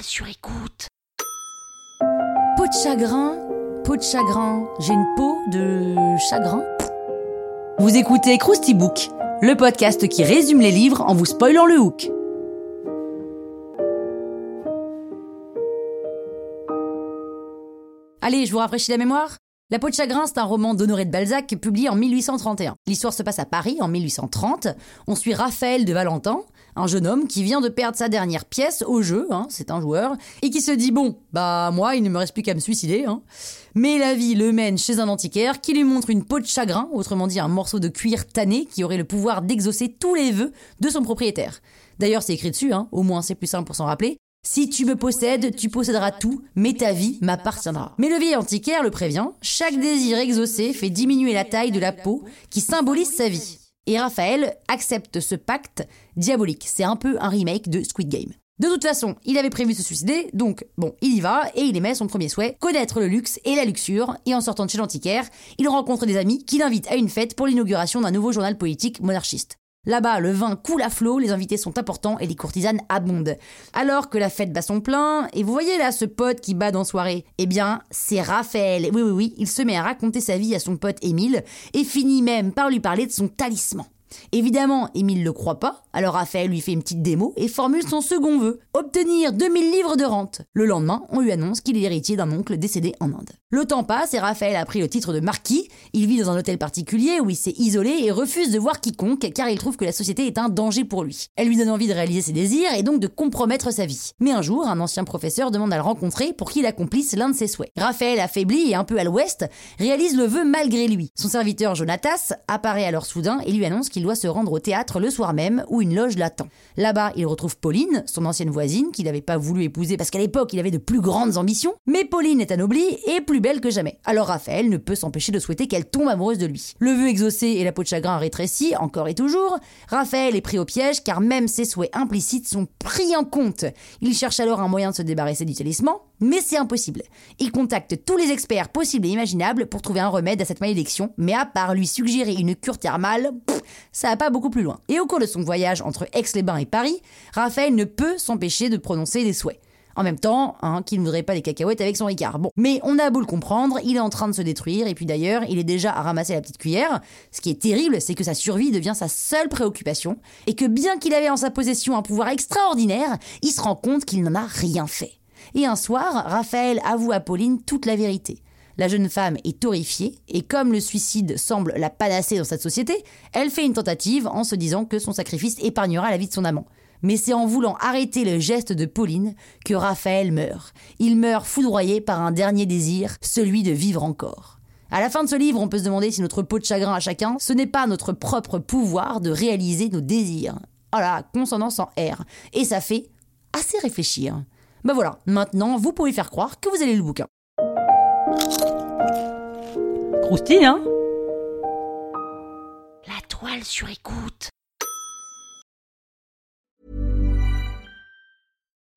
Sur écoute. Peau de chagrin, peau de chagrin, j'ai une peau de chagrin. Vous écoutez Krusty Book, le podcast qui résume les livres en vous spoilant le hook. Allez, je vous rafraîchis la mémoire la peau de chagrin, c'est un roman d'Honoré de Balzac publié en 1831. L'histoire se passe à Paris en 1830. On suit Raphaël de Valentin, un jeune homme qui vient de perdre sa dernière pièce au jeu, hein, c'est un joueur, et qui se dit bon, bah moi, il ne me reste plus qu'à me suicider. Hein. Mais la vie le mène chez un antiquaire qui lui montre une peau de chagrin, autrement dit un morceau de cuir tanné qui aurait le pouvoir d'exaucer tous les vœux de son propriétaire. D'ailleurs, c'est écrit dessus, hein, au moins c'est plus simple pour s'en rappeler. Si tu me possèdes, tu posséderas tout, mais ta vie m'appartiendra. Mais le vieil antiquaire le prévient, chaque désir exaucé fait diminuer la taille de la peau qui symbolise sa vie. Et Raphaël accepte ce pacte diabolique. C'est un peu un remake de Squid Game. De toute façon, il avait prévu de se suicider, donc bon, il y va et il émet son premier souhait, connaître le luxe et la luxure. Et en sortant de chez l'antiquaire, il rencontre des amis qui l'invitent à une fête pour l'inauguration d'un nouveau journal politique monarchiste. Là-bas, le vin coule à flot, les invités sont importants et les courtisanes abondent. Alors que la fête bat son plein, et vous voyez là ce pote qui bat en soirée Eh bien, c'est Raphaël. Oui, oui, oui, il se met à raconter sa vie à son pote Émile et finit même par lui parler de son talisman. Évidemment, Émile le croit pas, alors Raphaël lui fait une petite démo et formule son second vœu, obtenir 2000 livres de rente. Le lendemain, on lui annonce qu'il est héritier d'un oncle décédé en Inde. Le temps passe et Raphaël a pris le titre de marquis, il vit dans un hôtel particulier où il s'est isolé et refuse de voir quiconque car il trouve que la société est un danger pour lui. Elle lui donne envie de réaliser ses désirs et donc de compromettre sa vie. Mais un jour, un ancien professeur demande à le rencontrer pour qu'il accomplisse l'un de ses souhaits. Raphaël, affaibli et un peu à l'ouest, réalise le vœu malgré lui. Son serviteur Jonatas apparaît alors soudain et lui annonce qu'il doit se rendre au théâtre le soir même où une loge l'attend. Là-bas, il retrouve Pauline, son ancienne voisine, qu'il n'avait pas voulu épouser parce qu'à l'époque il avait de plus grandes ambitions, mais Pauline est anoblie et plus belle que jamais. Alors Raphaël ne peut s'empêcher de souhaiter qu'elle tombe amoureuse de lui. Le vœu exaucé et la peau de chagrin rétrécie, encore et toujours, Raphaël est pris au piège car même ses souhaits implicites sont pris en compte. Il cherche alors un moyen de se débarrasser du talisman, mais c'est impossible. Il contacte tous les experts possibles et imaginables pour trouver un remède à cette malédiction, mais à part lui suggérer une cure thermale, ça va pas beaucoup plus loin. Et au cours de son voyage entre Aix-les-Bains et Paris, Raphaël ne peut s'empêcher de prononcer des souhaits. En même temps, hein, qu'il ne voudrait pas des cacahuètes avec son Ricard. Bon, mais on a beau le comprendre, il est en train de se détruire, et puis d'ailleurs, il est déjà à ramasser la petite cuillère. Ce qui est terrible, c'est que sa survie devient sa seule préoccupation, et que bien qu'il avait en sa possession un pouvoir extraordinaire, il se rend compte qu'il n'en a rien fait. Et un soir, Raphaël avoue à Pauline toute la vérité. La jeune femme est horrifiée, et comme le suicide semble la panacée dans cette société, elle fait une tentative en se disant que son sacrifice épargnera la vie de son amant. Mais c'est en voulant arrêter le geste de Pauline que Raphaël meurt. Il meurt foudroyé par un dernier désir, celui de vivre encore. À la fin de ce livre, on peut se demander si notre peau de chagrin à chacun, ce n'est pas notre propre pouvoir de réaliser nos désirs. Voilà, consonance en R. Et ça fait assez réfléchir. Ben voilà, maintenant, vous pouvez faire croire que vous allez le bouquin. Croustille, hein? La toile sur écoute.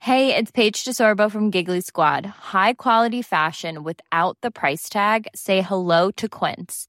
Hey, it's Paige DeSorbo from Giggly Squad. High quality fashion without the price tag. Say hello to Quince.